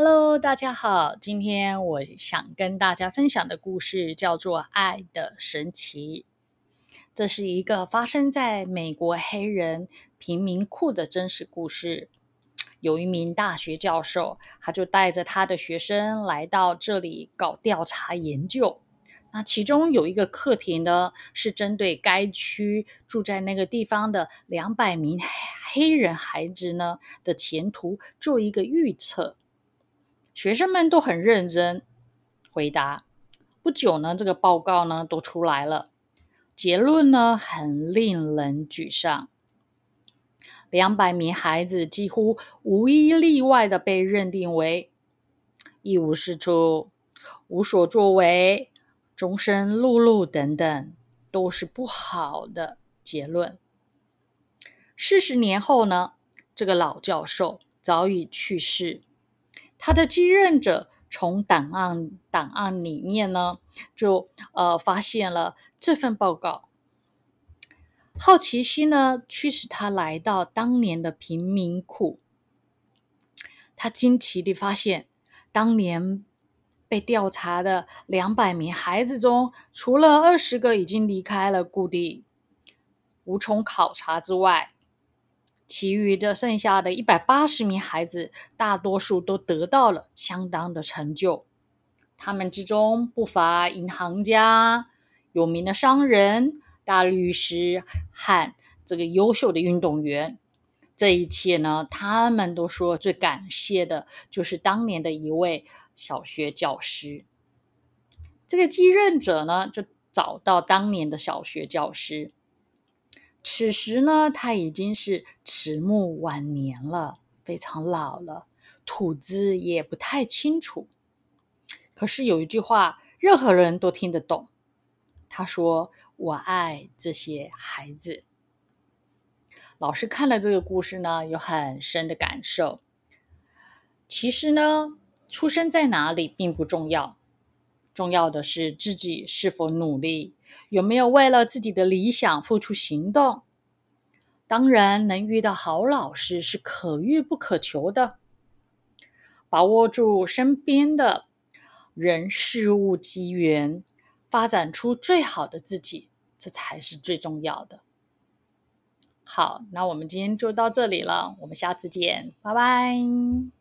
Hello，大家好。今天我想跟大家分享的故事叫做《爱的神奇》。这是一个发生在美国黑人贫民窟的真实故事。有一名大学教授，他就带着他的学生来到这里搞调查研究。那其中有一个课题呢，是针对该区住在那个地方的两百名黑人孩子呢的前途做一个预测。学生们都很认真回答。不久呢，这个报告呢都出来了，结论呢很令人沮丧。两百名孩子几乎无一例外的被认定为一无是处、无所作为、终身碌碌等等，都是不好的结论。四十年后呢，这个老教授早已去世。他的继任者从档案档案里面呢，就呃发现了这份报告。好奇心呢，驱使他来到当年的贫民窟。他惊奇地发现，当年被调查的两百名孩子中，除了二十个已经离开了故地，无从考察之外。其余的剩下的一百八十名孩子，大多数都得到了相当的成就。他们之中不乏银行家、有名的商人、大律师和这个优秀的运动员。这一切呢，他们都说最感谢的就是当年的一位小学教师。这个继任者呢，就找到当年的小学教师。此时呢，他已经是迟暮晚年了，非常老了，吐字也不太清楚。可是有一句话，任何人都听得懂。他说：“我爱这些孩子。”老师看了这个故事呢，有很深的感受。其实呢，出生在哪里并不重要，重要的是自己是否努力。有没有为了自己的理想付出行动？当然，能遇到好老师是可遇不可求的。把握住身边的人事物机缘，发展出最好的自己，这才是最重要的。好，那我们今天就到这里了，我们下次见，拜拜。